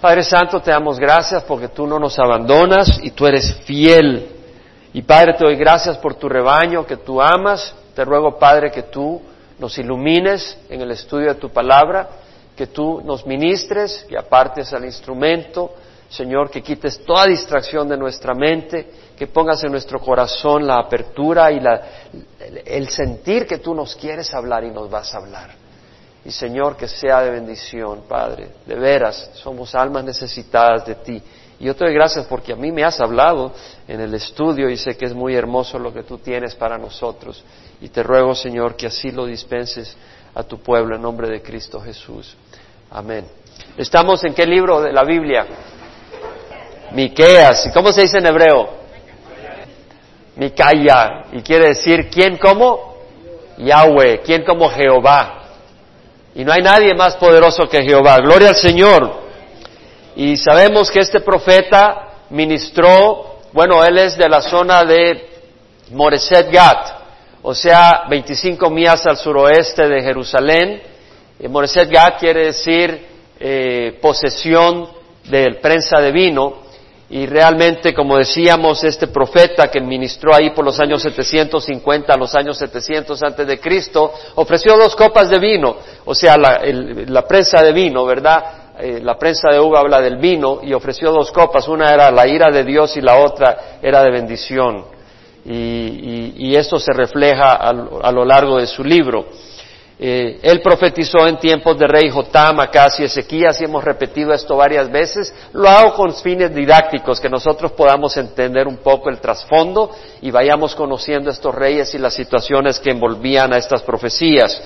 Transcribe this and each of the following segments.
Padre Santo, te damos gracias porque tú no nos abandonas y tú eres fiel. Y Padre, te doy gracias por tu rebaño que tú amas. Te ruego, Padre, que tú nos ilumines en el estudio de tu palabra, que tú nos ministres, que apartes al instrumento, Señor, que quites toda distracción de nuestra mente, que pongas en nuestro corazón la apertura y el sentir que tú nos quieres hablar y nos vas a hablar. Y Señor, que sea de bendición, Padre. De veras, somos almas necesitadas de ti. Y yo te doy gracias porque a mí me has hablado en el estudio y sé que es muy hermoso lo que tú tienes para nosotros. Y te ruego, Señor, que así lo dispenses a tu pueblo en nombre de Cristo Jesús. Amén. Estamos en qué libro de la Biblia? Miqueas. ¿Y cómo se dice en hebreo? Micaya. Y quiere decir, ¿quién como? Yahweh. ¿Quién como Jehová? Y no hay nadie más poderoso que Jehová. Gloria al Señor. Y sabemos que este profeta ministró, bueno, él es de la zona de Moreset Gat, o sea, 25 millas al suroeste de Jerusalén. Eh, Moreset Gat quiere decir eh, posesión del prensa de vino. Y realmente, como decíamos, este profeta que ministró ahí por los años 750 a los años 700 antes de Cristo, ofreció dos copas de vino, o sea, la, prensa de vino, ¿verdad? Eh, la prensa de uva habla del vino y ofreció dos copas, una era la ira de Dios y la otra era de bendición. Y, esto se refleja a lo largo de su libro. Eh, él profetizó en tiempos de rey Jotam, Acas y Ezequías, y hemos repetido esto varias veces. Lo hago con fines didácticos, que nosotros podamos entender un poco el trasfondo y vayamos conociendo estos reyes y las situaciones que envolvían a estas profecías.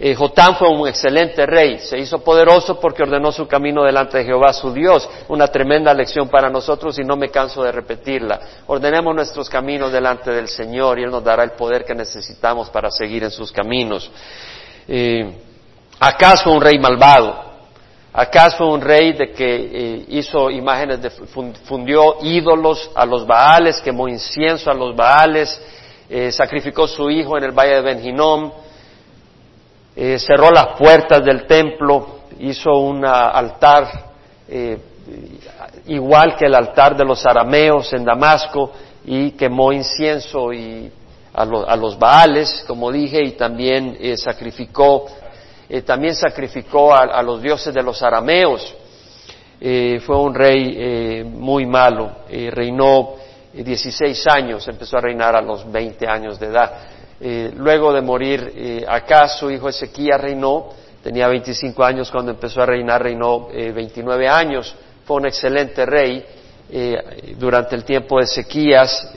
Eh, Jotam fue un excelente rey, se hizo poderoso porque ordenó su camino delante de Jehová su Dios, una tremenda lección para nosotros y no me canso de repetirla. Ordenemos nuestros caminos delante del Señor y Él nos dará el poder que necesitamos para seguir en sus caminos. Eh, fue un rey malvado. Fue un rey de que eh, hizo imágenes, de, fundió ídolos a los Baales, quemó incienso a los Baales, eh, sacrificó su hijo en el valle de Benjinom, cerró las puertas del templo, hizo un altar igual que el altar de los arameos en Damasco y quemó incienso y a, los Baales, como dije, y también eh, sacrificó, eh, también sacrificó a, los dioses de los arameos. Eh, fue un rey muy malo, reinó 16 años, empezó a reinar a los 20 años de edad. luego de morir acá, su hijo Ezequías reinó, tenía 25 años cuando empezó a reinar, reinó 29 años, fue un excelente rey. durante el tiempo de Ezequías,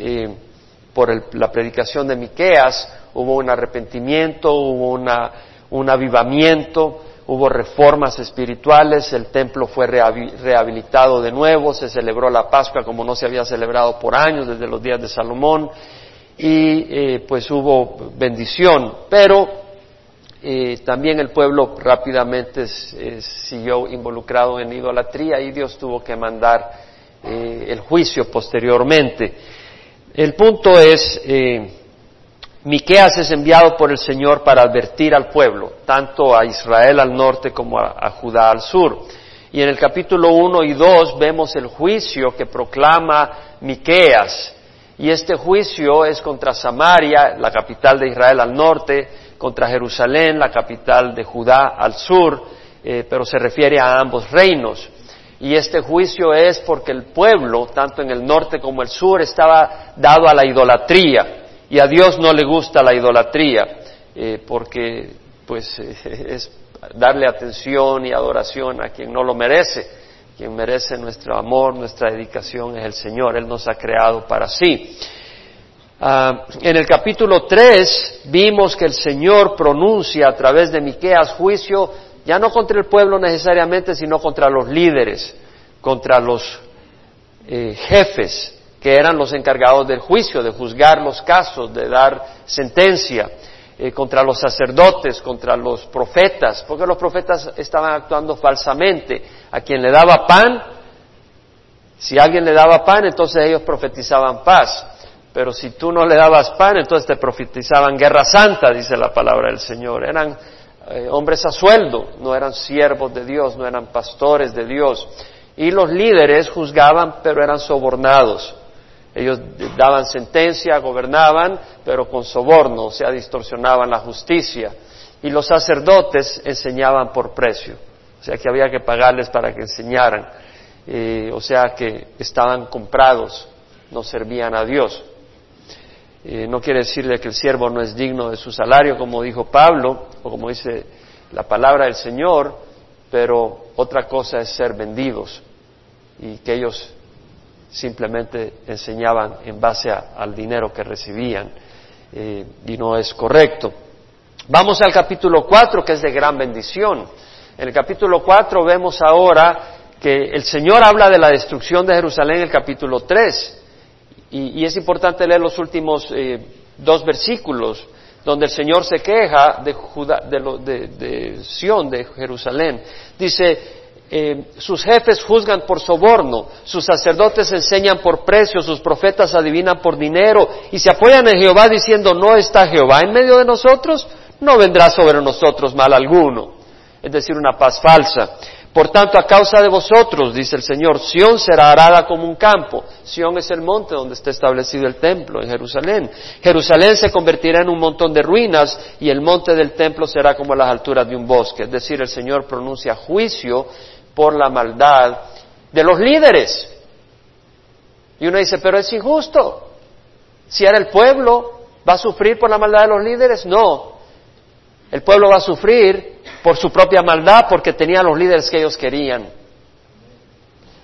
por la predicación de Miqueas, hubo un arrepentimiento, hubo un avivamiento, hubo reformas espirituales, el templo fue rehabilitado de nuevo, se celebró la Pascua como no se había celebrado por años desde los días de Salomón y eh, pues hubo bendición, pero eh, también el pueblo rápidamente eh, siguió involucrado en idolatría y Dios tuvo que mandar el juicio posteriormente. El punto es, eh, Miqueas es enviado por el Señor para advertir al pueblo, tanto a Israel al norte como a, Judá al sur. Y en el capítulo 1 y 2 vemos el juicio que proclama Miqueas. Y este juicio es contra Samaria, la capital de Israel al norte, contra Jerusalén, la capital de Judá al sur, eh, pero se refiere a ambos reinos. Y este juicio es porque el pueblo, tanto en el norte como el sur, estaba dado a la idolatría. Y a Dios no le gusta la idolatría, eh, porque pues es darle atención y adoración a quien no lo merece. Quien merece nuestro amor, nuestra dedicación es el Señor. Él nos ha creado para sí. Ah, en el capítulo 3 vimos que el Señor pronuncia a través de Miqueas juicio ya no contra el pueblo necesariamente, sino contra los líderes, contra los eh, jefes que eran los encargados del juicio, de juzgar los casos, de dar sentencia, eh, contra los sacerdotes, contra los profetas, porque los profetas estaban actuando falsamente. A quien le daba pan, si alguien le daba pan, entonces ellos profetizaban paz. Pero si tú no le dabas pan, entonces te profetizaban guerra santa, dice la palabra del Señor. Eran eh, hombres a sueldo, no eran siervos de Dios, no eran pastores de Dios. Y los líderes juzgaban, pero eran sobornados. Ellos daban sentencia, gobernaban, pero con soborno, o sea, distorsionaban la justicia. Y los sacerdotes enseñaban por precio, o sea que había que pagarles para que enseñaran, eh, o sea que estaban comprados, no servían a Dios. Eh, no quiere decirle que el siervo no es digno de su salario, como dijo Pablo, o como dice la palabra del Señor, pero otra cosa es ser vendidos y que ellos simplemente enseñaban en base al dinero que recibían eh, y no es correcto. Vamos al capítulo 4 que es de gran bendición. En el capítulo 4 vemos ahora que el Señor habla de la destrucción de Jerusalén en el capítulo 3 y, es importante leer los últimos eh, dos versículos donde el Señor se queja de, de, de Sión, de Jerusalén. Dice, eh, sus jefes juzgan por soborno, sus sacerdotes enseñan por precio, sus profetas adivinan por dinero y se apoyan en Jehová diciendo, no está Jehová en medio de nosotros, no vendrá sobre nosotros mal alguno. Es decir, una paz falsa. Por tanto, a causa de vosotros, dice el Señor, Sión será arada como un campo. Sión es el monte donde está establecido el templo, en Jerusalén. Jerusalén se convertirá en un montón de ruinas y el monte del templo será como las alturas de un bosque. Es decir, el Señor pronuncia juicio por la maldad de los líderes. Y uno dice, pero es injusto. Si era el pueblo, ¿va a sufrir por la maldad de los líderes? No. El pueblo va a sufrir por su propia maldad porque tenía los líderes que ellos querían.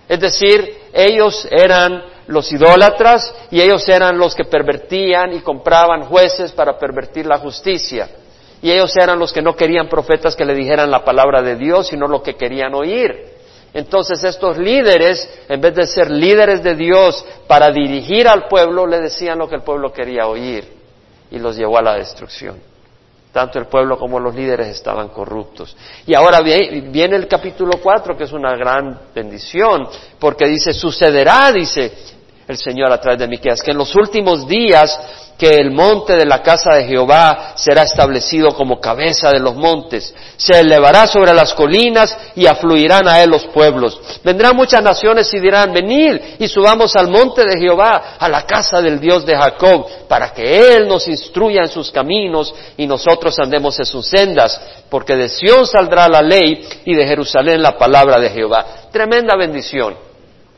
Es decir, ellos eran los idólatras y ellos eran los que pervertían y compraban jueces para pervertir la justicia. Y ellos eran los que no querían profetas que le dijeran la palabra de Dios, sino lo que querían oír. Entonces estos líderes, en vez de ser líderes de Dios para dirigir al pueblo, le decían lo que el pueblo quería oír y los llevó a la destrucción. Tanto el pueblo como los líderes estaban corruptos. Y ahora viene el capítulo 4, que es una gran bendición, porque dice, sucederá, dice el Señor a través de Miqueas, que en los últimos días que el monte de la casa de Jehová será establecido como cabeza de los montes, se elevará sobre las colinas y afluirán a él los pueblos. Vendrán muchas naciones y dirán, venid y subamos al monte de Jehová, a la casa del Dios de Jacob, para que él nos instruya en sus caminos y nosotros andemos en sus sendas, porque de Sión saldrá la ley y de Jerusalén la palabra de Jehová. Tremenda bendición.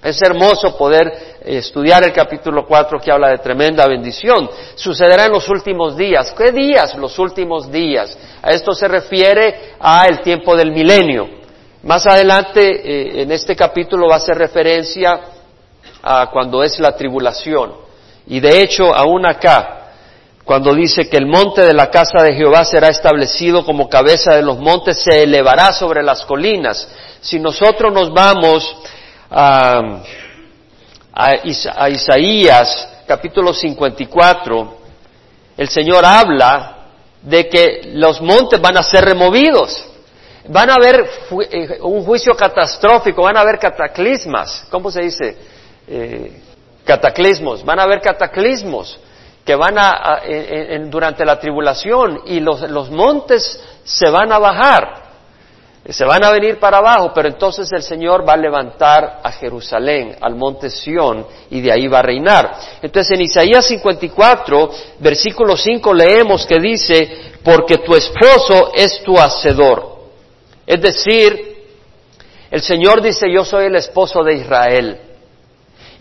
Es hermoso poder eh, estudiar el capítulo 4 que habla de tremenda bendición. Sucederá en los últimos días. ¿Qué días? Los últimos días. A esto se refiere a el tiempo del milenio. Más adelante eh, en este capítulo va a hacer referencia a cuando es la tribulación. Y de hecho, aún acá, cuando dice que el monte de la casa de Jehová será establecido como cabeza de los montes, se elevará sobre las colinas. Si nosotros nos vamos a, Isaías capítulo 54, el Señor habla de que los montes van a ser removidos. Van a haber eh, un juicio catastrófico, van a haber cataclismas. ¿Cómo se dice? Eh, cataclismos. Van a haber cataclismos que van a, durante la tribulación y los, los montes se van a bajar se van a venir para abajo, pero entonces el Señor va a levantar a Jerusalén, al monte Sión, y de ahí va a reinar. Entonces en Isaías 54, versículo 5 leemos que dice, porque tu esposo es tu hacedor. Es decir, el Señor dice, yo soy el esposo de Israel.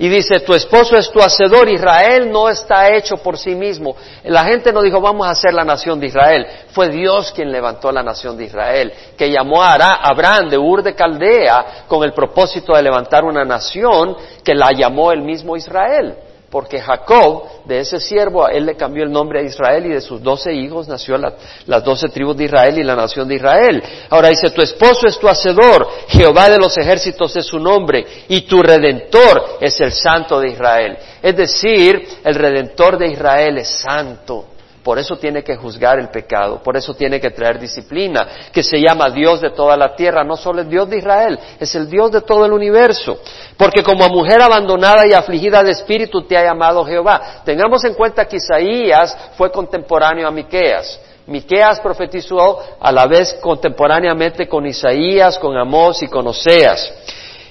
Y dice, tu esposo es tu hacedor, Israel no está hecho por sí mismo. La gente no dijo, vamos a hacer la nación de Israel. Fue Dios quien levantó la nación de Israel, que llamó a Abraham de Ur de Caldea con el propósito de levantar una nación que la llamó el mismo Israel porque Jacob, de ese siervo, a él le cambió el nombre a Israel y de sus doce hijos nació las doce tribus de Israel y la nación de Israel. Ahora dice, tu esposo es tu hacedor, Jehová de los ejércitos es su nombre y tu redentor es el santo de Israel. Es decir, el redentor de Israel es santo. Por eso tiene que juzgar el pecado, por eso tiene que traer disciplina, que se llama Dios de toda la tierra, no solo el Dios de Israel, es el Dios de todo el universo. Porque como mujer abandonada y afligida de espíritu te ha llamado Jehová. Tengamos en cuenta que Isaías fue contemporáneo a Miqueas. Miqueas profetizó a la vez contemporáneamente con Isaías, con Amós y con Oseas.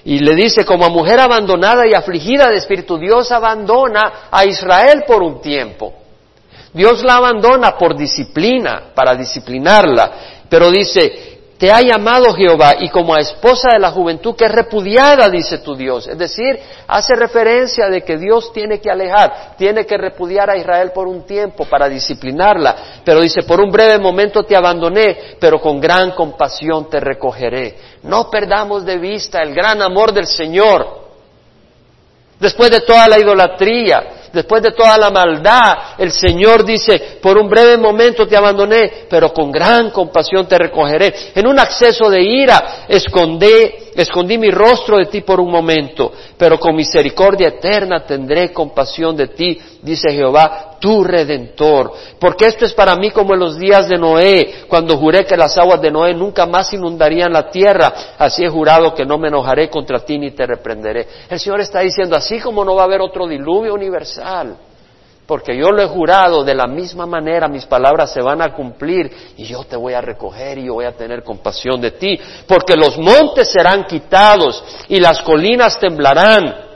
Y le dice, como a mujer abandonada y afligida de espíritu, Dios abandona a Israel por un tiempo. Dios la abandona por disciplina, para disciplinarla. Pero dice, te ha llamado Jehová y como a esposa de la juventud que es repudiada, dice tu Dios. Es decir, hace referencia de que Dios tiene que alejar, tiene que repudiar a Israel por un tiempo para disciplinarla. Pero dice, por un breve momento te abandoné, pero con gran compasión te recogeré. No perdamos de vista el gran amor del Señor. Después de toda la idolatría, después de toda la maldad, el Señor dice, por un breve momento te abandoné, pero con gran compasión te recogeré. En un acceso de ira, escondí, escondí mi rostro de ti por un momento, pero con misericordia eterna tendré compasión de ti, dice Jehová, tu redentor. Porque esto es para mí como en los días de Noé, cuando juré que las aguas de Noé nunca más inundarían la tierra. Así he jurado que no me enojaré contra ti ni te reprenderé. El Señor está diciendo, así como no va a haber otro diluvio universal, porque yo lo he jurado, de la misma manera mis palabras se van a cumplir y yo te voy a recoger y yo voy a tener compasión de ti, porque los montes serán quitados y las colinas temblarán.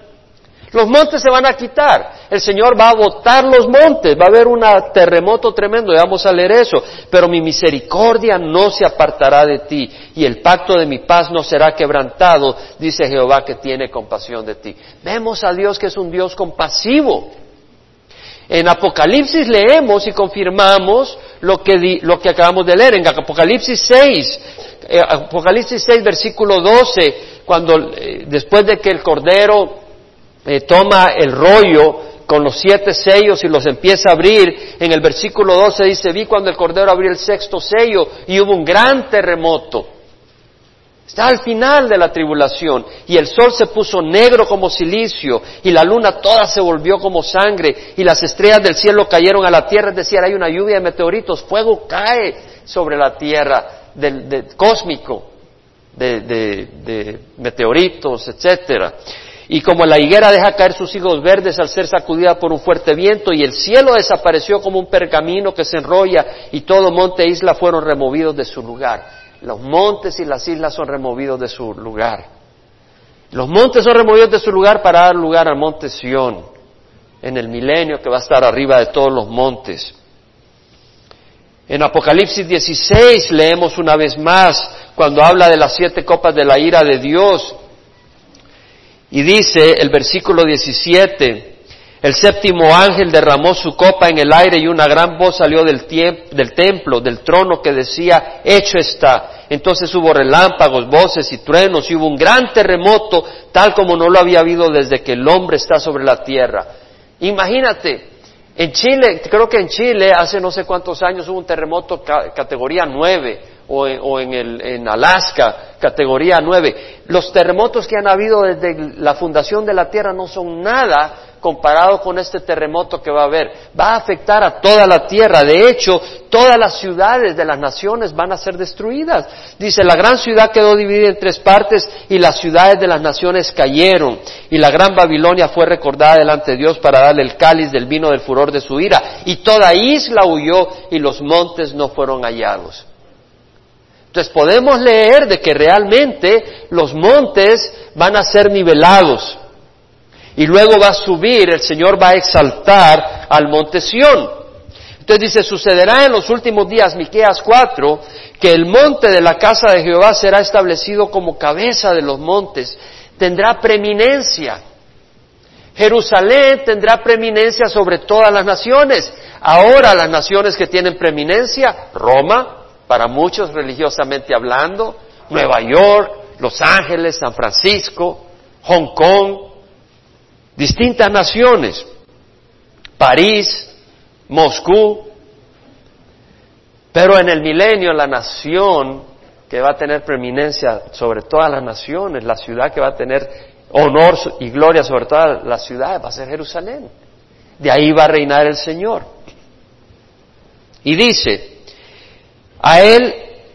Los montes se van a quitar, el Señor va a botar los montes, va a haber un terremoto tremendo, y vamos a leer eso, pero mi misericordia no se apartará de ti y el pacto de mi paz no será quebrantado, dice Jehová que tiene compasión de ti. Vemos a Dios que es un Dios compasivo. En Apocalipsis leemos y confirmamos lo que, lo que acabamos de leer. En Apocalipsis 6, eh, Apocalipsis 6, versículo 12, cuando eh, después de que el Cordero eh, toma el rollo con los siete sellos y los empieza a abrir, en el versículo 12 dice, vi cuando el Cordero abrió el sexto sello y hubo un gran terremoto. Está al final de la tribulación y el sol se puso negro como silicio y la luna toda se volvió como sangre y las estrellas del cielo cayeron a la tierra, es decir, hay una lluvia de meteoritos, fuego cae sobre la tierra del, cósmico de, de meteoritos, etcétera. Y como la higuera deja caer sus higos verdes al ser sacudida por un fuerte viento y el cielo desapareció como un pergamino que se enrolla y todo monte e isla fueron removidos de su lugar. Los montes y las islas son removidos de su lugar. Los montes son removidos de su lugar para dar lugar al monte Sión, en el milenio que va a estar arriba de todos los montes. En Apocalipsis 16 leemos una vez más cuando habla de las siete copas de la ira de Dios. Y dice el versículo 17, el séptimo ángel derramó su copa en el aire y una gran voz salió del, del, templo, del trono que decía, hecho está. Entonces hubo relámpagos, voces y truenos y hubo un gran terremoto, tal como no lo había habido desde que el hombre está sobre la tierra. Imagínate, en Chile, creo que en Chile hace no sé cuántos años hubo un terremoto categoría 9 o, en, o en, el, en Alaska categoría 9. Los terremotos que han habido desde la fundación de la tierra no son nada comparado con este terremoto que va a haber. Va a afectar a toda la tierra. De hecho, todas las ciudades de las naciones van a ser destruidas. Dice, la gran ciudad quedó dividida en tres partes y las ciudades de las naciones cayeron. Y la gran Babilonia fue recordada delante de Dios para darle el cáliz del vino del furor de su ira. Y toda isla huyó y los montes no fueron hallados. Entonces podemos leer de que realmente los montes van a ser nivelados y luego va a subir, el Señor va a exaltar al monte Sión. Entonces dice, sucederá en los últimos días, Miqueas 4, que el monte de la casa de Jehová será establecido como cabeza de los montes, tendrá preeminencia. Jerusalén tendrá preeminencia sobre todas las naciones. Ahora las naciones que tienen preeminencia, Roma, para muchos religiosamente hablando, Nueva York, Los Ángeles, San Francisco, Hong Kong, distintas naciones, París, Moscú, pero en el milenio la nación que va a tener preeminencia sobre todas las naciones, la ciudad que va a tener honor y gloria sobre todas las ciudades, va a ser Jerusalén. De ahí va a reinar el Señor. Y dice, a Él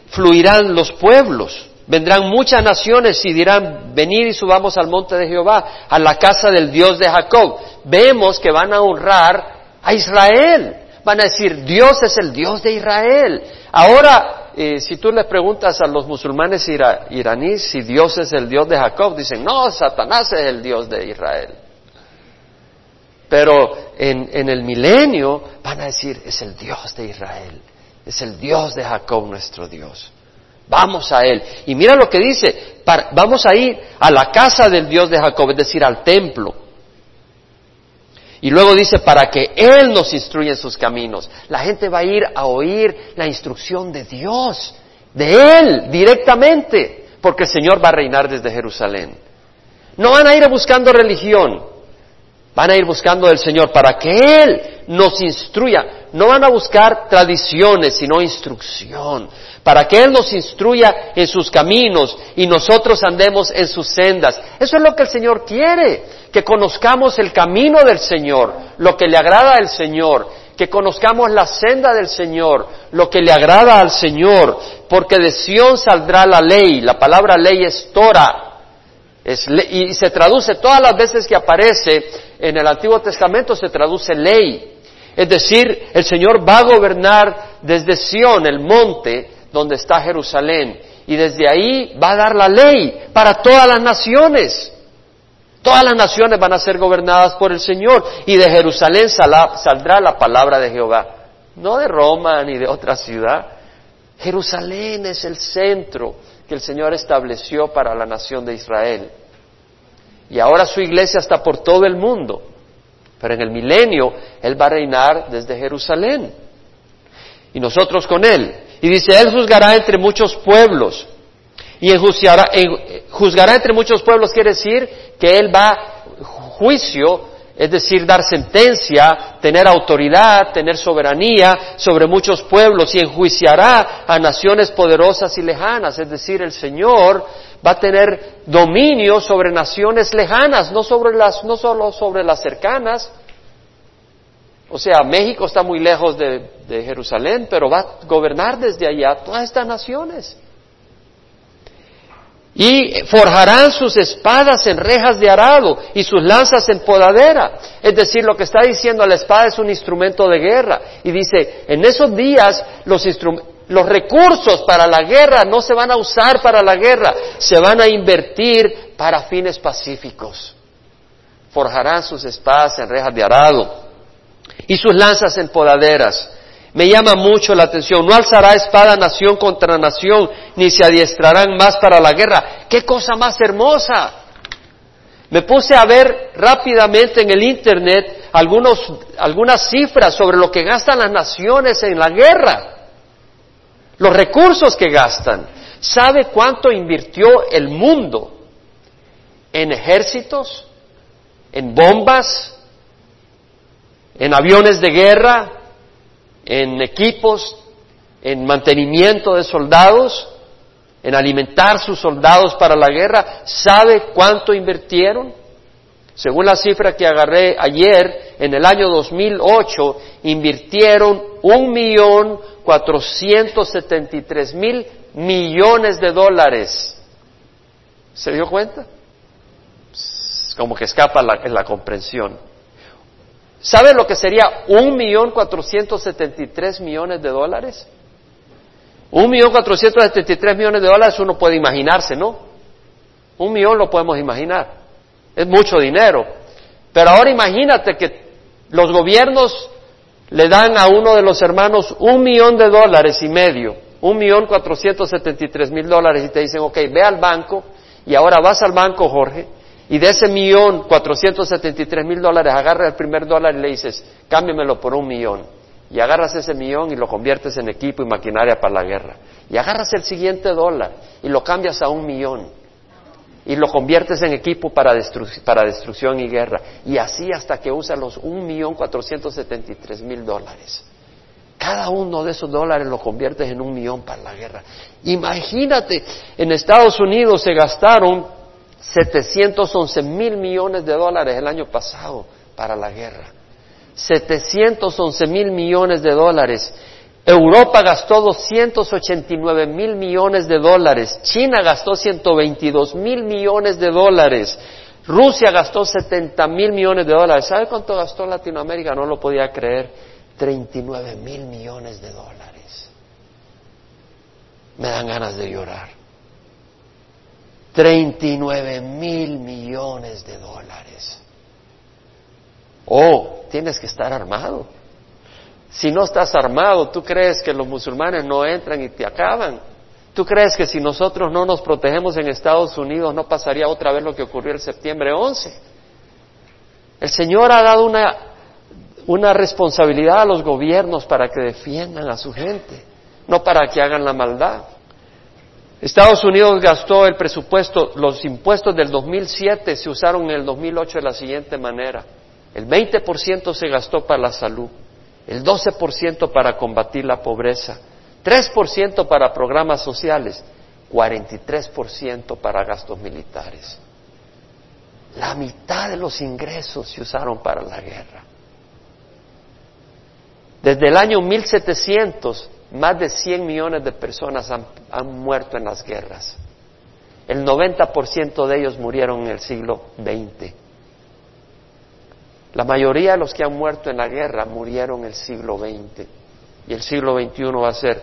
fluirán los pueblos Vendrán muchas naciones y dirán, venid y subamos al monte de Jehová, a la casa del Dios de Jacob. Vemos que van a honrar a Israel. Van a decir, Dios es el Dios de Israel. Ahora, eh, si tú le preguntas a los musulmanes iraníes si Dios es el Dios de Jacob, dicen, no, Satanás es el Dios de Israel. Pero en el milenio van a decir, es el Dios de Israel, es el Dios de Jacob nuestro Dios. Vamos a Él. Y mira lo que dice, vamos a ir a la casa del Dios de Jacob, es decir, al templo. Y luego dice, para que Él nos instruya en sus caminos. La gente va a ir a oír la instrucción de Dios, de Él, directamente, porque el Señor va a reinar desde Jerusalén. No van a ir buscando religión, van a ir buscando del Señor para que Él nos instruya. No van a buscar tradiciones, sino instrucción. Para que Él nos instruya en sus caminos y nosotros andemos en sus sendas. Eso es lo que el Señor quiere, que conozcamos el camino del Señor, lo que le agrada al Señor, que conozcamos la senda del Señor, lo que le agrada al Señor, porque de Sión saldrá la ley, la palabra ley es Torah, y se traduce todas las veces que aparece en el Antiguo Testamento se traduce ley. Es decir, el Señor va a gobernar desde Sión, el monte, donde está Jerusalén. Y desde ahí va a dar la ley para todas las naciones. Todas las naciones van a ser gobernadas por el Señor. Y de Jerusalén saldrá la palabra de Jehová. No de Roma ni de otra ciudad. Jerusalén es el centro que el Señor estableció para la nación de Israel. Y ahora su iglesia está por todo el mundo. Pero en el milenio Él va a reinar desde Jerusalén. Y nosotros con Él. Y dice, Él juzgará entre muchos pueblos. Y juzgará, juzgará entre muchos pueblos quiere decir que Él va juicio, es decir, dar sentencia, tener autoridad, tener soberanía sobre muchos pueblos y enjuiciará a naciones poderosas y lejanas, es decir, el Señor va a tener dominio sobre naciones lejanas, no sobre las, no solo sobre las cercanas, o sea, México está muy lejos de, Jerusalén, pero va a gobernar desde allá todas estas naciones. Y forjarán sus espadas en rejas de arado y sus lanzas en podadera. Es decir, lo que está diciendo la espada es un instrumento de guerra. Y dice, en esos días los, los recursos para la guerra no se van a usar para la guerra, se van a invertir para fines pacíficos. Forjarán sus espadas en rejas de arado y sus lanzas en podaderas. Me llama mucho la atención. No alzará espada nación contra nación, ni se adiestrarán más para la guerra. ¡Qué cosa más hermosa! Me puse a ver rápidamente en el Internet algunos, algunas cifras sobre lo que gastan las naciones en la guerra. Los recursos que gastan. ¿Sabe cuánto invirtió el mundo en ejércitos, en bombas, en aviones de guerra, en equipos, en mantenimiento de soldados, en alimentar sus soldados para la guerra. ¿Sabe cuánto invirtieron? Según la cifra que agarré ayer, en el año 2008 invirtieron un millón cuatrocientos setenta y tres mil millones de dólares. ¿Se dio cuenta? Como que escapa la, la comprensión. ¿Sabe lo que sería un millón cuatrocientos setenta y tres millones de dólares? Un millón cuatrocientos setenta y tres millones de dólares uno puede imaginarse, ¿no? Un millón lo podemos imaginar. Es mucho dinero. Pero ahora imagínate que los gobiernos le dan a uno de los hermanos un millón de dólares y medio, un millón cuatrocientos setenta y tres mil dólares y te dicen, ok, ve al banco y ahora vas al banco, Jorge, y de ese millón, cuatrocientos setenta y tres mil dólares, agarra el primer dólar y le dices, cámbiamelo por un millón. Y agarras ese millón y lo conviertes en equipo y maquinaria para la guerra. Y agarras el siguiente dólar y lo cambias a un millón. Y lo conviertes en equipo para, para destrucción y guerra. Y así hasta que usas los un millón cuatrocientos setenta y tres mil dólares. Cada uno de esos dólares lo conviertes en un millón para la guerra. Imagínate, en Estados Unidos se gastaron 711 mil millones de dólares el año pasado para la guerra. 711 mil millones de dólares. Europa gastó 289 mil millones de dólares. China gastó 122 mil millones de dólares. Rusia gastó 70 mil millones de dólares. ¿Sabe cuánto gastó Latinoamérica? No lo podía creer. 39 mil millones de dólares. me dan ganas de llorar. 39 mil millones de dólares. Oh, tienes que estar armado. Si no estás armado, ¿tú crees que los musulmanes no entran y te acaban? ¿Tú crees que si nosotros no nos protegemos en Estados Unidos no pasaría otra vez lo que ocurrió el septiembre 11? El Señor ha dado una, una responsabilidad a los gobiernos para que defiendan a su gente, no para que hagan la maldad. Estados Unidos gastó el presupuesto, los impuestos del 2007 se usaron en el 2008 de la siguiente manera. El 20% se gastó para la salud, el 12% para combatir la pobreza, 3% para programas sociales, 43% para gastos militares. La mitad de los ingresos se usaron para la guerra. Desde el año 1700, más de 100 millones de personas han, muerto en las guerras. El 90% de ellos murieron en el siglo XX. La mayoría de los que han muerto en la guerra murieron en el siglo XX y el siglo XXI va a ser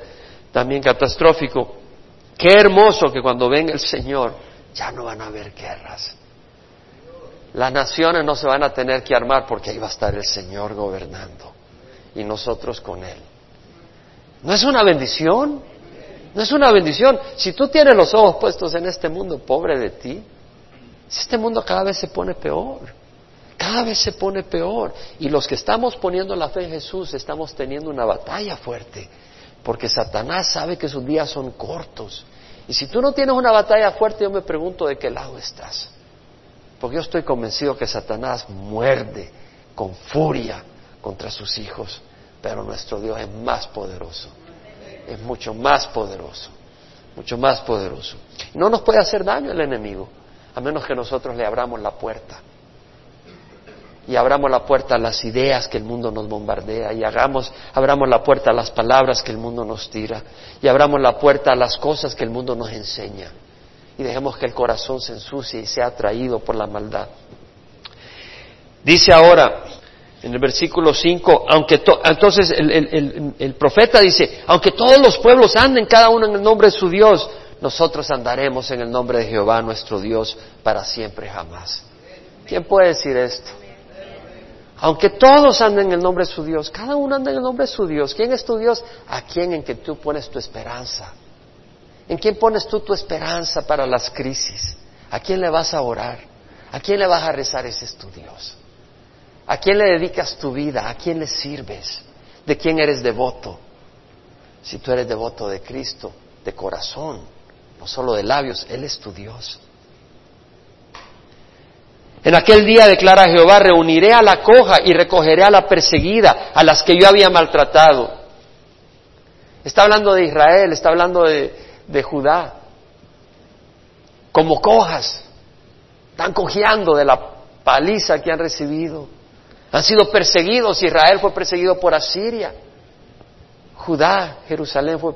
también catastrófico. Qué hermoso que cuando venga el Señor ya no van a haber guerras. Las naciones no se van a tener que armar porque ahí va a estar el Señor gobernando y nosotros con Él. ¿No es una bendición? ¿No es una bendición? Si tú tienes los ojos puestos en este mundo, pobre de ti, si este mundo cada vez se pone peor, cada vez se pone peor. Y los que estamos poniendo la fe en Jesús estamos teniendo una batalla fuerte, porque Satanás sabe que sus días son cortos. Y si tú no tienes una batalla fuerte, yo me pregunto de qué lado estás. Porque yo estoy convencido que Satanás muerde con furia contra sus hijos, pero nuestro Dios es más poderoso, es mucho más poderoso, mucho más poderoso. No nos puede hacer daño el enemigo, a menos que nosotros le abramos la puerta y abramos la puerta a las ideas que el mundo nos bombardea y hagamos, abramos la puerta a las palabras que el mundo nos tira y abramos la puerta a las cosas que el mundo nos enseña y dejemos que el corazón se ensucie y sea atraído por la maldad. Dice ahora en el versículo 5, aunque entonces el, profeta dice, aunque todos los pueblos anden cada uno en el nombre de su Dios, nosotros andaremos en el nombre de Jehová nuestro Dios para siempre jamás. ¿Quién puede decir esto? Aunque todos anden en el nombre de su Dios, cada uno anda en el nombre de su Dios. ¿Quién es tu Dios? ¿A quién en que tú pones tu esperanza? ¿En quién pones tú tu esperanza para las crisis? ¿A quién le vas a orar? ¿A quién le vas a rezar? Ese es tu Dios. ¿A quién le dedicas tu vida? ¿A quién le sirves? ¿De quién eres devoto? Si tú eres devoto de Cristo, de corazón, no solo de labios, Él es tu Dios. En aquel día declara Jehová, reuniré a la coja y recogeré a la perseguida, a las que yo había maltratado. Está hablando de Israel, está hablando de, Judá. Como cojas, están cojeando de la paliza que han recibido. Han sido perseguidos, Israel fue perseguido por Asiria. Judá, Jerusalén fue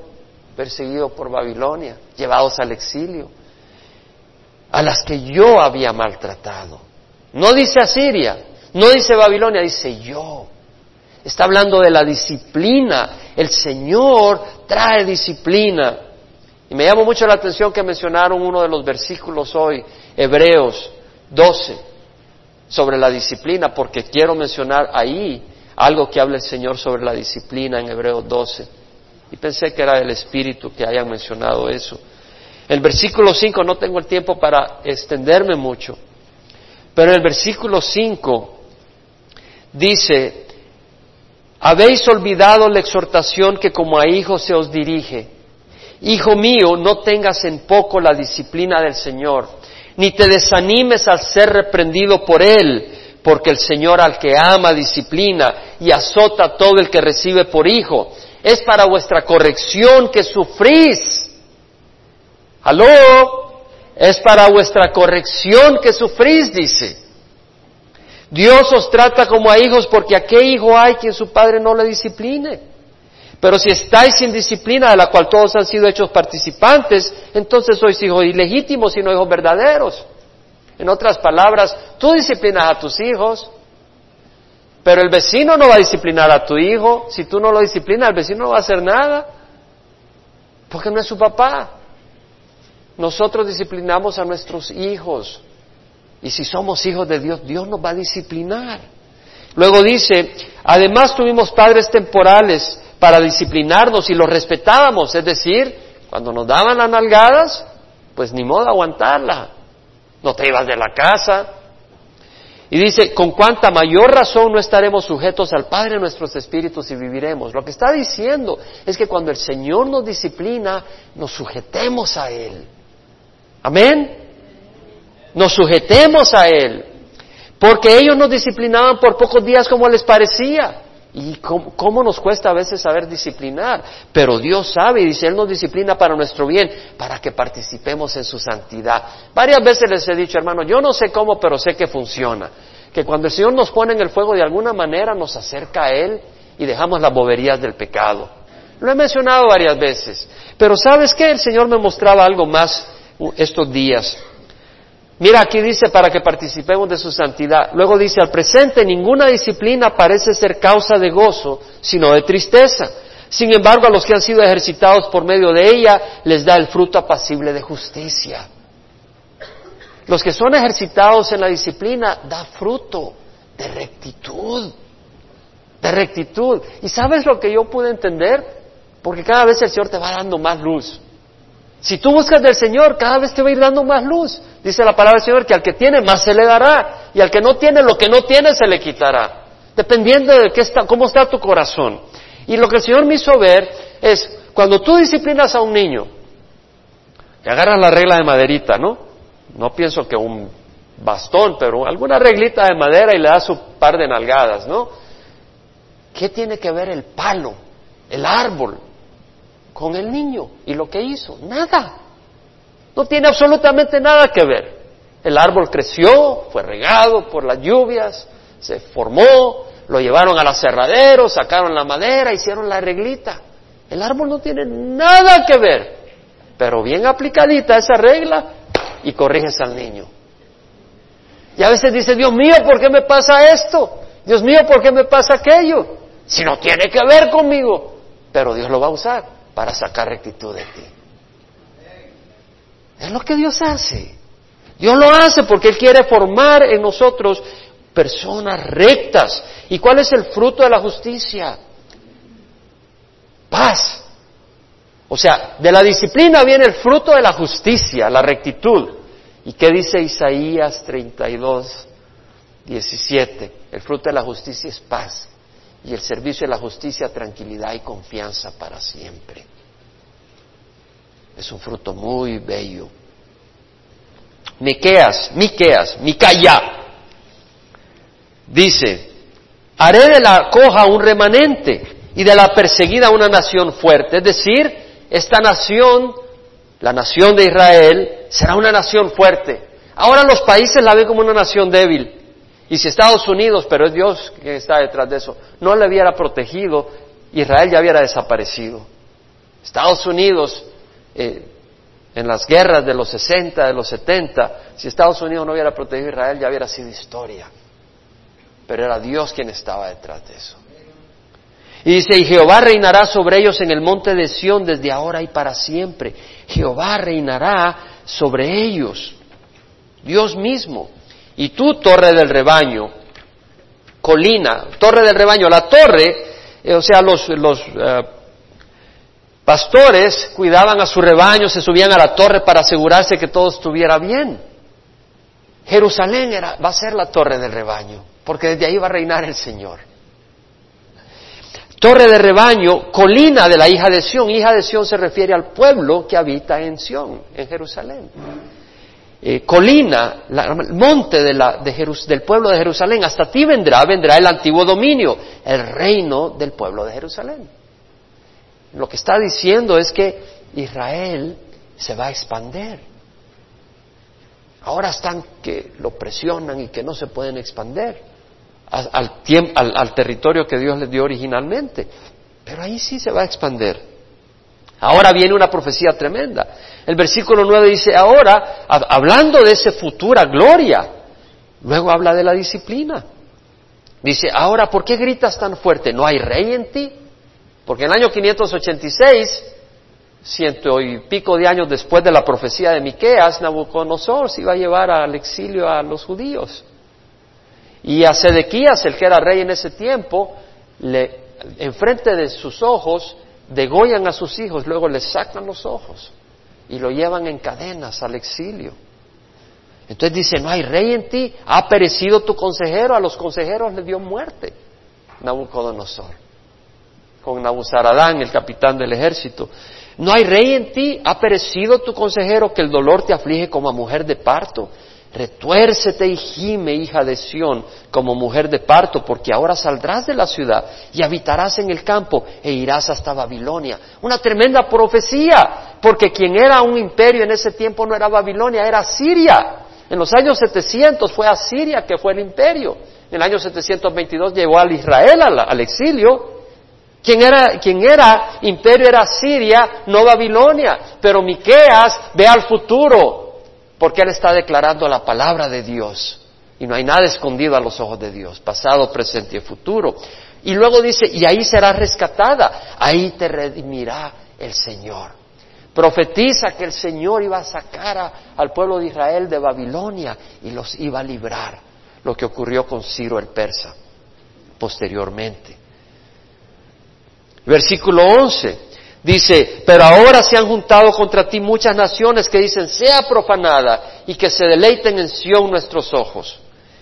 perseguido por Babilonia, llevados al exilio, a las que yo había maltratado. No dice Asiria, no dice Babilonia, dice yo. Está hablando de la disciplina. El Señor trae disciplina. Y me llamó mucho la atención que mencionaron uno de los versículos hoy, Hebreos 12, sobre la disciplina, porque quiero mencionar ahí algo que habla el Señor sobre la disciplina en Hebreos 12. Y pensé que era el Espíritu que hayan mencionado eso. El versículo 5, no tengo el tiempo para extenderme mucho, pero el versículo 5 dice, habéis olvidado la exhortación que como a hijos se os dirige. Hijo mío, no tengas en poco la disciplina del Señor, ni te desanimes al ser reprendido por Él, porque el Señor al que ama disciplina y azota a todo el que recibe por hijo. Es para vuestra corrección que sufrís. ¿Aló? es para vuestra corrección que sufrís, dice. Dios os trata como a hijos porque a qué hijo hay quien su padre no le discipline. Pero si estáis sin disciplina de la cual todos han sido hechos participantes, entonces sois hijos ilegítimos y no hijos verdaderos. En otras palabras, tú disciplinas a tus hijos, pero el vecino no va a disciplinar a tu hijo. Si tú no lo disciplinas, el vecino no va a hacer nada. Porque no es su papá. Nosotros disciplinamos a nuestros hijos. Y si somos hijos de Dios, Dios nos va a disciplinar. Luego dice, además tuvimos padres temporales para disciplinarnos y los respetábamos, es decir, cuando nos daban las nalgadas, pues ni modo aguantarla. No te ibas de la casa. Y dice, con cuánta mayor razón no estaremos sujetos al Padre de nuestros espíritus y viviremos. Lo que está diciendo es que cuando el Señor nos disciplina, nos sujetemos a Él. Amén. Nos sujetemos a Él. Porque ellos nos disciplinaban por pocos días como les parecía. ¿Y cómo, nos cuesta a veces saber disciplinar? Pero Dios sabe y dice, Él nos disciplina para nuestro bien, para que participemos en su santidad. Varias veces les he dicho, hermano, yo no sé cómo, pero sé que funciona. Que cuando el Señor nos pone en el fuego de alguna manera nos acerca a Él y dejamos las boberías del pecado. Lo he mencionado varias veces. Pero ¿sabes qué? El Señor me mostraba algo más estos días. Mira, aquí dice para que participemos de su santidad. Luego dice, al presente ninguna disciplina parece ser causa de gozo, sino de tristeza. Sin embargo, a los que han sido ejercitados por medio de ella, les da el fruto apacible de justicia. Los que son ejercitados en la disciplina da fruto de rectitud, de rectitud. ¿Y sabes lo que yo pude entender? Porque cada vez el Señor te va dando más luz. Si tú buscas del Señor, cada vez te va a ir dando más luz. Dice la palabra del Señor que al que tiene más se le dará y al que no tiene lo que no tiene se le quitará. Dependiendo de qué está, cómo está tu corazón. Y lo que el Señor me hizo ver es cuando tú disciplinas a un niño, y agarras la regla de maderita, ¿no? No pienso que un bastón, pero alguna reglita de madera y le das su par de nalgadas, ¿no? ¿Qué tiene que ver el palo, el árbol, con el niño y lo que hizo. Nada. No tiene absolutamente nada que ver. El árbol creció, fue regado por las lluvias, se formó, lo llevaron al aserradero, sacaron la madera, hicieron la reglita. El árbol no tiene nada que ver, pero bien aplicadita esa regla y corriges al niño. Y a veces dice, Dios mío, ¿por qué me pasa esto? Dios mío, ¿por qué me pasa aquello? Si no tiene que ver conmigo, pero Dios lo va a usar para sacar rectitud de ti. Es lo que Dios hace. Dios lo hace porque Él quiere formar en nosotros personas rectas. ¿Y cuál es el fruto de la justicia? Paz. O sea, de la disciplina viene el fruto de la justicia, la rectitud. ¿Y qué dice Isaías 32, 17? El fruto de la justicia es paz y el servicio de la justicia, tranquilidad y confianza para siempre. Es un fruto muy bello. Miqueas, Miqueas, Micaya, dice, haré de la coja un remanente y de la perseguida una nación fuerte. Es decir, esta nación, la nación de Israel, será una nación fuerte. Ahora los países la ven como una nación débil. Y si Estados Unidos, pero es Dios que está detrás de eso, no le hubiera protegido, Israel ya hubiera desaparecido. Estados Unidos, eh, en las guerras de los 60, de los 70, si Estados Unidos no hubiera protegido a Israel, ya hubiera sido historia. Pero era Dios quien estaba detrás de eso. Y dice, y Jehová reinará sobre ellos en el monte de Sión desde ahora y para siempre. Jehová reinará sobre ellos. Dios mismo. Y tú, torre del rebaño, colina, torre del rebaño, la torre, eh, o sea, los, eh, pastores cuidaban a su rebaño, se subían a la torre para asegurarse que todo estuviera bien. Jerusalén era, va a ser la torre del rebaño, porque desde ahí va a reinar el Señor. Torre de rebaño, colina de la hija de Sión. Hija de Sión se refiere al pueblo que habita en Sión, en Jerusalén. Eh, colina, el monte del pueblo de Jerusalén, hasta ti vendrá, vendrá el antiguo dominio, el reino del pueblo de Jerusalén. Lo que está diciendo es que Israel se va a expander. Ahora están que lo presionan y que no se pueden expander al, al territorio que Dios les dio originalmente. Pero ahí sí se va a expander. Ahora viene una profecía tremenda. El versículo 9 dice, ahora, hablando de esa futura gloria, luego habla de la disciplina. Dice, ahora, ¿por qué gritas tan fuerte? ¿No hay rey en ti? Porque en el año 586 ciento y pico de años después de la profecía de Miqueas, Nabucodonosor se iba a llevar al exilio a los judíos. Y a Sedequías, el que era rey en ese tiempo, le, enfrente de sus ojos, degollan a sus hijos, luego les sacan los ojos y lo llevan en cadenas al exilio. Entonces dice, no hay rey en ti, ha perecido tu consejero, a los consejeros le dio muerte Nabucodonosor, con Nabuzaradán, el capitán del ejército. No hay rey en ti, ha perecido tu consejero, que el dolor te aflige como a mujer de parto. Retuércete y gime, hija de Sión, como mujer de parto, porque ahora saldrás de la ciudad y habitarás en el campo e irás hasta Babilonia. Una tremenda profecía, porque quien era un imperio en ese tiempo no era Babilonia, era Siria. En los años 700 fue a Siria que fue el imperio. En el año 722 llegó al Israel al, exilio. Quien era, quien era imperio era Siria, no Babilonia. Pero Miqueas ve al futuro, porque él está declarando la palabra de Dios. Y no hay nada escondido a los ojos de Dios, pasado, presente y futuro. Y luego dice, y ahí será rescatada, ahí te redimirá el Señor. Profetiza que el Señor iba a sacar al pueblo de Israel de Babilonia y los iba a librar, lo que ocurrió con Ciro el persa posteriormente. Versículo 11 dice, pero ahora se han juntado contra ti muchas naciones que dicen, sea profanada y que se deleiten en Sión nuestros ojos.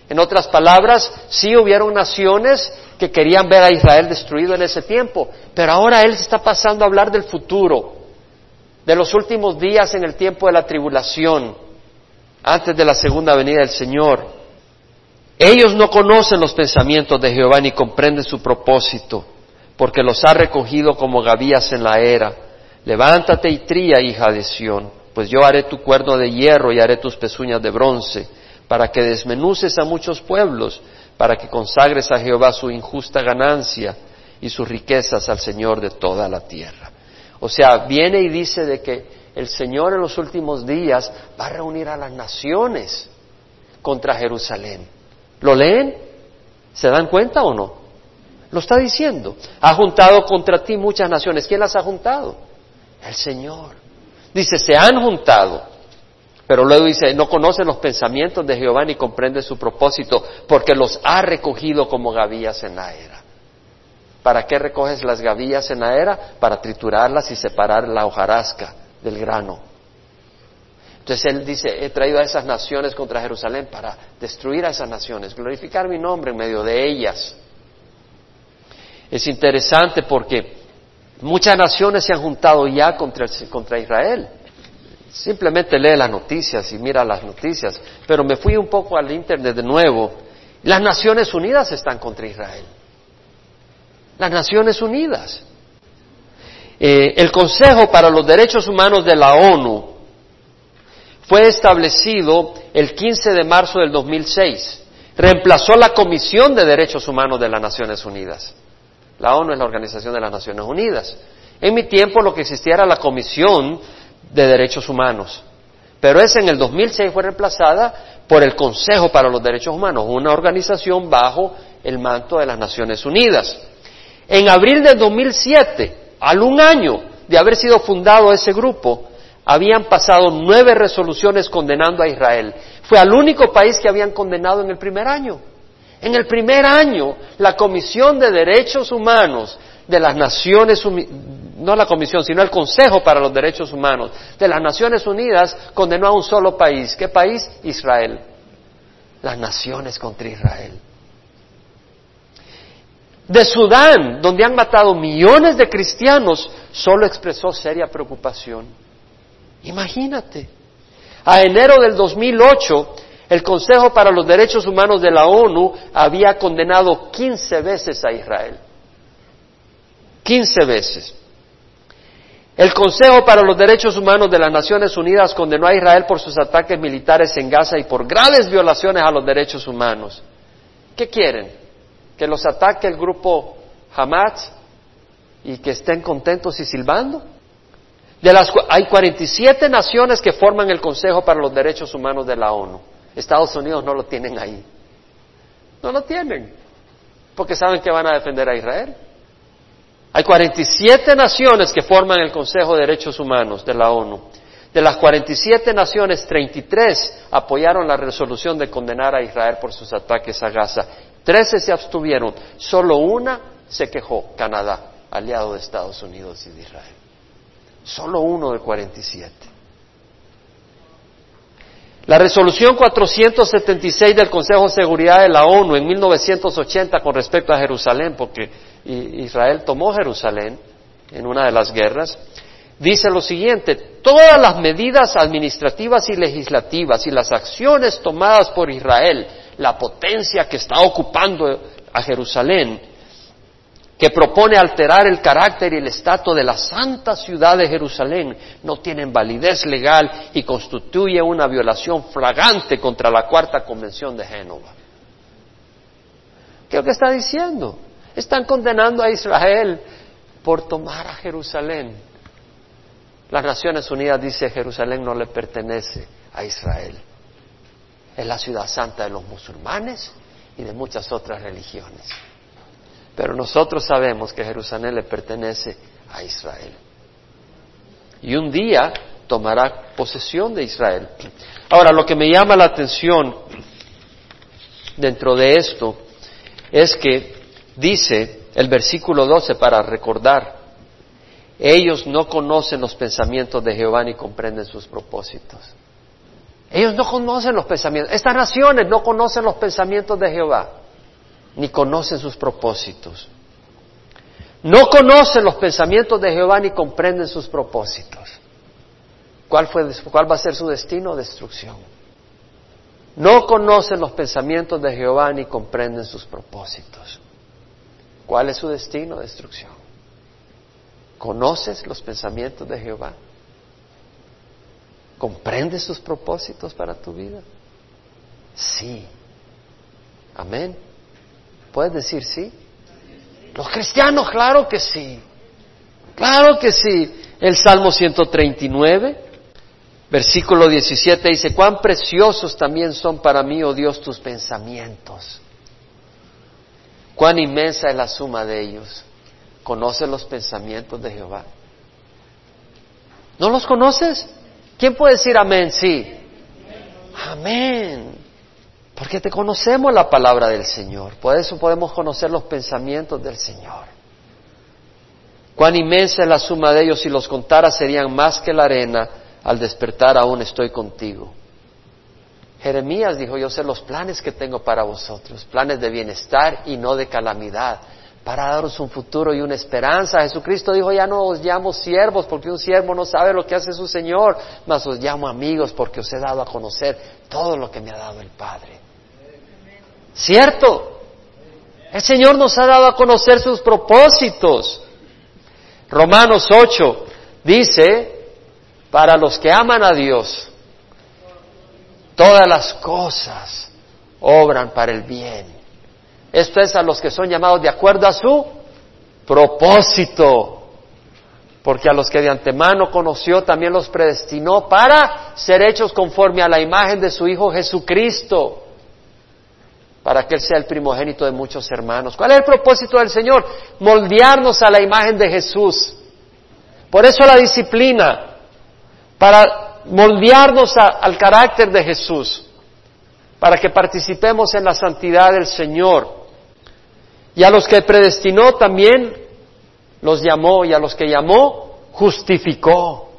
En otras palabras, sí hubieron naciones que querían ver a Israel destruido en ese tiempo, pero ahora Él se está pasando a hablar del futuro de los últimos días en el tiempo de la tribulación, antes de la segunda venida del Señor. Ellos no conocen los pensamientos de Jehová ni comprenden su propósito, porque los ha recogido como gavillas en la era. Levántate y tría, hija de Sión, pues yo haré tu cuerno de hierro y haré tus pezuñas de bronce, para que desmenuces a muchos pueblos, para que consagres a Jehová su injusta ganancia y sus riquezas al Señor de toda la tierra. O sea, viene y dice de que el Señor en los últimos días va a reunir a las naciones contra Jerusalén. ¿Lo leen? ¿Se dan cuenta o no? Lo está diciendo. Ha juntado contra ti muchas naciones. ¿Quién las ha juntado? El Señor. Dice, se han juntado. Pero luego dice, no conocen los pensamientos de Jehová ni comprende su propósito, porque los ha recogido como gavillas en la era. ¿Para qué recoges las gavillas en la era? Para triturarlas y separar la hojarasca del grano. Entonces él dice, he traído a esas naciones contra Jerusalén para destruir a esas naciones, glorificar mi nombre en medio de ellas. Es interesante porque muchas naciones se han juntado ya contra, contra Israel. Simplemente lee las noticias y mira las noticias. Pero me fui un poco al Internet de nuevo. Las Naciones Unidas están contra Israel las Naciones Unidas. Eh, el Consejo para los Derechos Humanos de la ONU fue establecido el 15 de marzo del 2006. Reemplazó la Comisión de Derechos Humanos de las Naciones Unidas. La ONU es la Organización de las Naciones Unidas. En mi tiempo lo que existía era la Comisión de Derechos Humanos. Pero esa en el 2006 fue reemplazada por el Consejo para los Derechos Humanos, una organización bajo el manto de las Naciones Unidas. En abril del 2007, al un año de haber sido fundado ese grupo, habían pasado nueve resoluciones condenando a Israel. Fue al único país que habían condenado en el primer año. En el primer año, la Comisión de Derechos Humanos de las Naciones Unidas, no la Comisión, sino el Consejo para los Derechos Humanos de las Naciones Unidas condenó a un solo país. ¿Qué país? Israel. Las naciones contra Israel de Sudán, donde han matado millones de cristianos, solo expresó seria preocupación. Imagínate. A enero del 2008, el Consejo para los Derechos Humanos de la ONU había condenado 15 veces a Israel. 15 veces. El Consejo para los Derechos Humanos de las Naciones Unidas condenó a Israel por sus ataques militares en Gaza y por graves violaciones a los derechos humanos. ¿Qué quieren? que los ataque el grupo Hamas y que estén contentos y silbando. De las, hay 47 naciones que forman el Consejo para los Derechos Humanos de la ONU. Estados Unidos no lo tienen ahí. No lo tienen. Porque saben que van a defender a Israel. Hay 47 naciones que forman el Consejo de Derechos Humanos de la ONU. De las 47 naciones, 33 apoyaron la resolución de condenar a Israel por sus ataques a Gaza. Trece se abstuvieron. Solo una se quejó, Canadá, aliado de Estados Unidos y de Israel. Solo uno de 47. La resolución 476 del Consejo de Seguridad de la ONU en 1980 con respecto a Jerusalén, porque Israel tomó Jerusalén en una de las guerras, dice lo siguiente, todas las medidas administrativas y legislativas y las acciones tomadas por Israel, la potencia que está ocupando a Jerusalén, que propone alterar el carácter y el estatus de la santa ciudad de Jerusalén, no tienen validez legal y constituye una violación flagrante contra la cuarta convención de Génova. ¿Qué es lo que está diciendo? Están condenando a Israel por tomar a Jerusalén. Las Naciones Unidas dice Jerusalén no le pertenece a Israel. Es la ciudad santa de los musulmanes y de muchas otras religiones. Pero nosotros sabemos que Jerusalén le pertenece a Israel. Y un día tomará posesión de Israel. Ahora, lo que me llama la atención dentro de esto es que dice el versículo 12 para recordar, ellos no conocen los pensamientos de Jehová ni comprenden sus propósitos. Ellos no conocen los pensamientos. Estas naciones no conocen los pensamientos de Jehová, ni conocen sus propósitos. No conocen los pensamientos de Jehová ni comprenden sus propósitos. ¿Cuál, fue, ¿Cuál va a ser su destino? Destrucción. No conocen los pensamientos de Jehová ni comprenden sus propósitos. ¿Cuál es su destino? Destrucción. ¿Conoces los pensamientos de Jehová? ¿Comprendes sus propósitos para tu vida? Sí. Amén. ¿Puedes decir sí? Los cristianos, claro que sí. Claro que sí. El Salmo 139, versículo 17 dice, cuán preciosos también son para mí, oh Dios, tus pensamientos. Cuán inmensa es la suma de ellos. ¿Conoces los pensamientos de Jehová? ¿No los conoces? ¿Quién puede decir amén? Sí. Amén. Porque te conocemos la palabra del Señor. Por eso podemos conocer los pensamientos del Señor. Cuán inmensa es la suma de ellos, si los contara serían más que la arena, al despertar aún estoy contigo. Jeremías dijo, yo sé los planes que tengo para vosotros, planes de bienestar y no de calamidad, para daros un futuro y una esperanza. Jesucristo dijo, ya no os llamo siervos porque un siervo no sabe lo que hace su Señor, mas os llamo amigos porque os he dado a conocer todo lo que me ha dado el Padre. ¿Cierto? El Señor nos ha dado a conocer sus propósitos. Romanos 8 dice, para los que aman a Dios, todas las cosas obran para el bien esto es a los que son llamados de acuerdo a su propósito. Porque a los que de antemano conoció también los predestinó para ser hechos conforme a la imagen de su Hijo Jesucristo. Para que Él sea el primogénito de muchos hermanos. ¿Cuál es el propósito del Señor? Moldearnos a la imagen de Jesús. Por eso la disciplina. Para moldearnos al carácter de Jesús. Para que participemos en la santidad del Señor. Y a los que predestinó también los llamó, y a los que llamó justificó,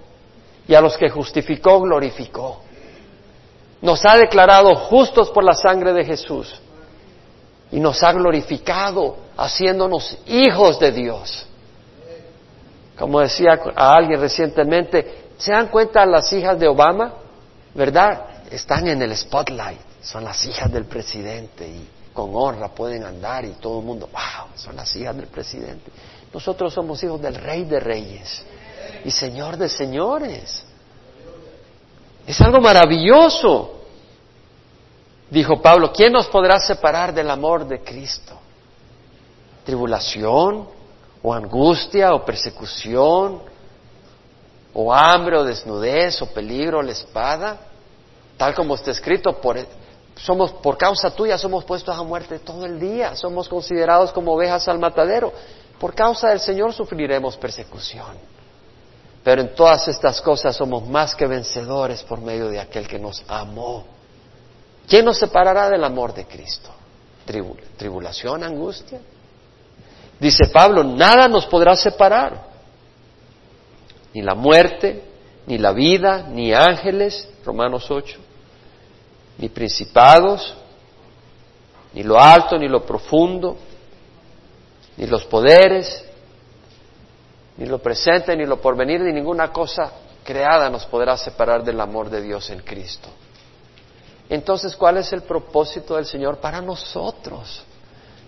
y a los que justificó glorificó. Nos ha declarado justos por la sangre de Jesús y nos ha glorificado haciéndonos hijos de Dios. Como decía a alguien recientemente, ¿se dan cuenta las hijas de Obama? ¿Verdad? Están en el spotlight, son las hijas del presidente y con honra pueden andar y todo el mundo, wow, son las hijas del presidente. Nosotros somos hijos del rey de reyes y señor de señores. Es algo maravilloso. Dijo Pablo, ¿quién nos podrá separar del amor de Cristo? ¿Tribulación o angustia o persecución o hambre o desnudez o peligro o la espada? Tal como está escrito, por, somos, por causa tuya, somos puestos a muerte todo el día, somos considerados como ovejas al matadero. Por causa del Señor sufriremos persecución. Pero en todas estas cosas somos más que vencedores por medio de aquel que nos amó. ¿Quién nos separará del amor de Cristo? ¿Tribulación, angustia? Dice Pablo, nada nos podrá separar. Ni la muerte, ni la vida, ni ángeles, Romanos 8, ni principados, ni lo alto, ni lo profundo, ni los poderes, ni lo presente, ni lo porvenir, ni ninguna cosa creada nos podrá separar del amor de Dios en Cristo. Entonces, ¿cuál es el propósito del Señor para nosotros?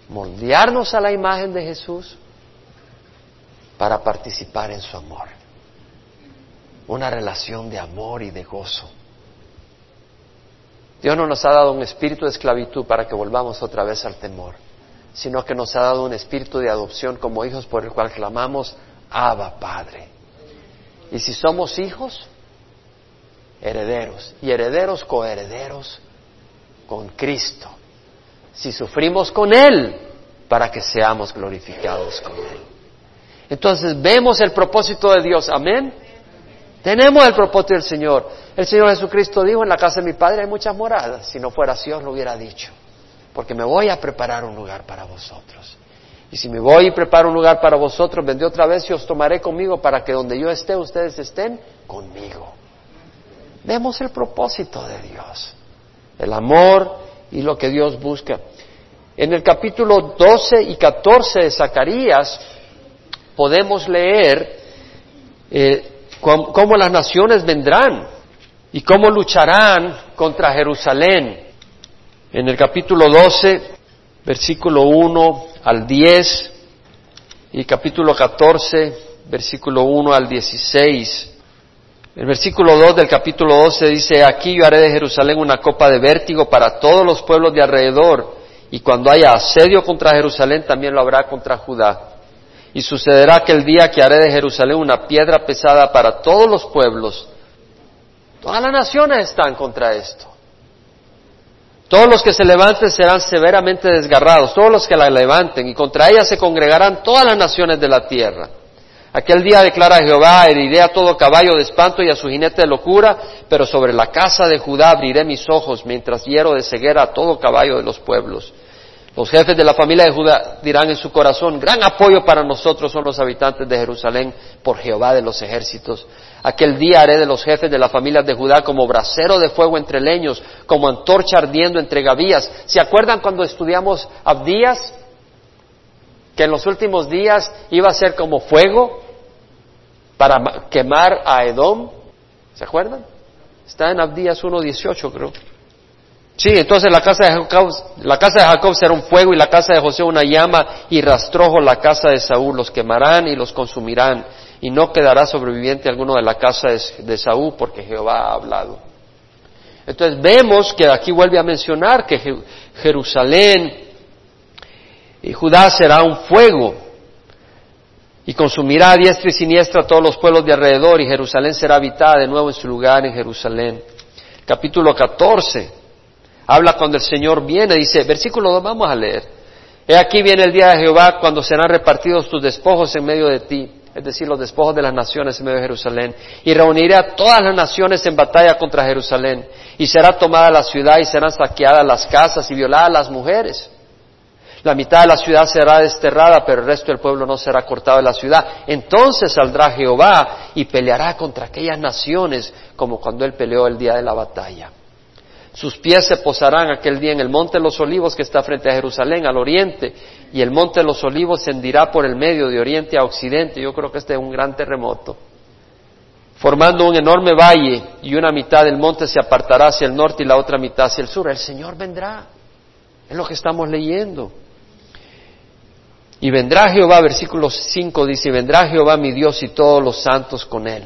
Moldearnos a la imagen de Jesús para participar en su amor. Una relación de amor y de gozo. Dios no nos ha dado un espíritu de esclavitud para que volvamos otra vez al temor, sino que nos ha dado un espíritu de adopción como hijos por el cual clamamos, Abba Padre. Y si somos hijos, herederos, y herederos coherederos con Cristo. Si sufrimos con Él, para que seamos glorificados con Él. Entonces vemos el propósito de Dios, amén. Tenemos el propósito del Señor. El Señor Jesucristo dijo, en la casa de mi Padre hay muchas moradas. Si no fuera así, os lo hubiera dicho. Porque me voy a preparar un lugar para vosotros. Y si me voy y preparo un lugar para vosotros, vendré otra vez y os tomaré conmigo para que donde yo esté, ustedes estén conmigo. Vemos el propósito de Dios. El amor y lo que Dios busca. En el capítulo 12 y 14 de Zacarías podemos leer eh, cómo, las naciones vendrán y cómo lucharán contra Jerusalén. En el capítulo 12, versículo 1 al 10 y capítulo 14, versículo 1 al 16. El versículo 2 del capítulo 12 dice, aquí yo haré de Jerusalén una copa de vértigo para todos los pueblos de alrededor, y cuando haya asedio contra Jerusalén también lo habrá contra Judá. Y sucederá aquel día que haré de Jerusalén una piedra pesada para todos los pueblos. Todas las naciones están contra esto. Todos los que se levanten serán severamente desgarrados, todos los que la levanten, y contra ella se congregarán todas las naciones de la tierra. Aquel día declara Jehová, heriré a todo caballo de espanto y a su jinete de locura, pero sobre la casa de Judá abriré mis ojos mientras hiero de ceguera a todo caballo de los pueblos. Los jefes de la familia de Judá dirán en su corazón, gran apoyo para nosotros son los habitantes de Jerusalén por Jehová de los ejércitos. Aquel día haré de los jefes de la familia de Judá como brasero de fuego entre leños, como antorcha ardiendo entre gavillas. ¿Se acuerdan cuando estudiamos Abdías? Que en los últimos días iba a ser como fuego para quemar a Edom. ¿Se acuerdan? Está en Abdías 1.18 creo. Sí, entonces la casa, de Jacob, la casa de Jacob será un fuego y la casa de José una llama y rastrojo la casa de Saúl. Los quemarán y los consumirán y no quedará sobreviviente alguno de la casa de, Saúl porque Jehová ha hablado. Entonces vemos que aquí vuelve a mencionar que Jerusalén y Judá será un fuego y consumirá a diestra y siniestra todos los pueblos de alrededor y Jerusalén será habitada de nuevo en su lugar en Jerusalén. Capítulo 14 habla cuando el Señor viene, dice, versículo 2 vamos a leer. He aquí viene el día de Jehová cuando serán repartidos tus despojos en medio de ti, es decir, los despojos de las naciones en medio de Jerusalén, y reuniré a todas las naciones en batalla contra Jerusalén, y será tomada la ciudad y serán saqueadas las casas y violadas las mujeres. La mitad de la ciudad será desterrada, pero el resto del pueblo no será cortado de la ciudad. Entonces saldrá Jehová y peleará contra aquellas naciones como cuando él peleó el día de la batalla. Sus pies se posarán aquel día en el monte de los olivos que está frente a Jerusalén, al oriente, y el monte de los olivos se hendirá por el medio de oriente a occidente. Yo creo que este es un gran terremoto. Formando un enorme valle y una mitad del monte se apartará hacia el norte y la otra mitad hacia el sur. El Señor vendrá. Es lo que estamos leyendo. Y vendrá Jehová, versículo 5 dice, y vendrá Jehová mi Dios y todos los santos con él.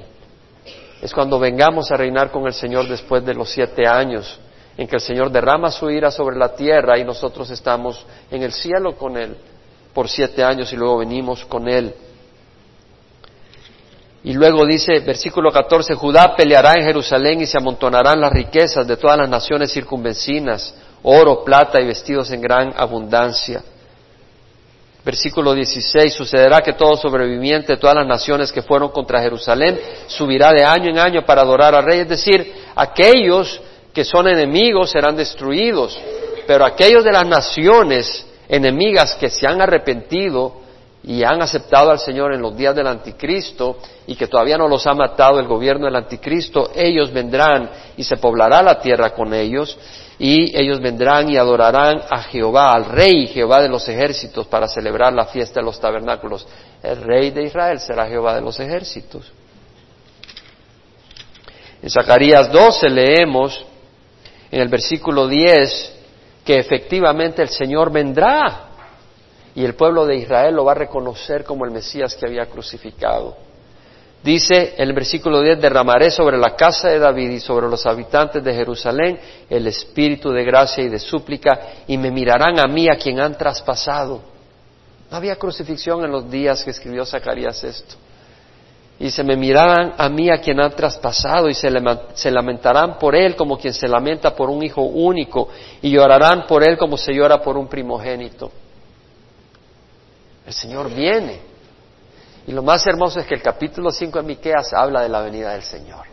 Es cuando vengamos a reinar con el Señor después de los siete años en que el Señor derrama su ira sobre la tierra y nosotros estamos en el cielo con Él por siete años y luego venimos con Él. Y luego dice, versículo 14, Judá peleará en Jerusalén y se amontonarán las riquezas de todas las naciones circunvecinas, oro, plata y vestidos en gran abundancia. Versículo 16, sucederá que todo sobreviviente de todas las naciones que fueron contra Jerusalén subirá de año en año para adorar al rey, es decir, aquellos que son enemigos serán destruidos, pero aquellos de las naciones enemigas que se han arrepentido y han aceptado al Señor en los días del anticristo y que todavía no los ha matado el gobierno del anticristo, ellos vendrán y se poblará la tierra con ellos y ellos vendrán y adorarán a Jehová, al Rey Jehová de los ejércitos, para celebrar la fiesta de los tabernáculos. El Rey de Israel será Jehová de los ejércitos. En Zacarías 12 leemos en el versículo 10 que efectivamente el Señor vendrá y el pueblo de Israel lo va a reconocer como el Mesías que había crucificado. Dice en el versículo 10, derramaré sobre la casa de David y sobre los habitantes de Jerusalén el espíritu de gracia y de súplica y me mirarán a mí a quien han traspasado. No había crucifixión en los días que escribió Zacarías esto. Y se me mirarán a mí a quien han traspasado y se, se lamentarán por él como quien se lamenta por un hijo único y llorarán por él como se llora por un primogénito. El Señor viene y lo más hermoso es que el capítulo 5 de Miqueas habla de la venida del Señor.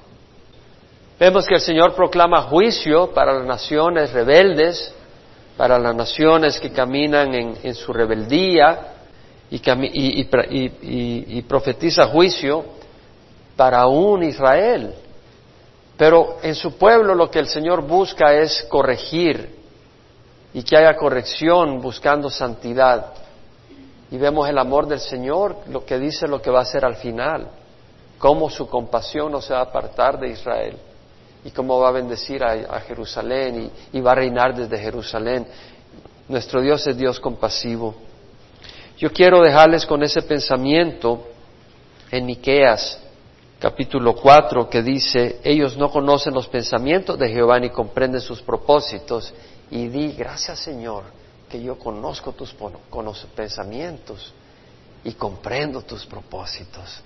Vemos que el Señor proclama juicio para las naciones rebeldes, para las naciones que caminan en, su rebeldía y, y, profetiza juicio para un Israel. Pero en su pueblo lo que el Señor busca es corregir y que haya corrección buscando santidad y vemos el amor del Señor, lo que dice lo que va a hacer al final, cómo su compasión no se va a apartar de Israel y cómo va a bendecir a, Jerusalén y, va a reinar desde Jerusalén. Nuestro Dios es Dios compasivo. Yo quiero dejarles con ese pensamiento en Miqueas capítulo 4 que dice, ellos no conocen los pensamientos de Jehová ni comprenden sus propósitos y di, gracias Señor, que yo conozco tus pensamientos y comprendo tus propósitos,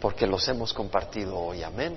porque los hemos compartido hoy. Amén.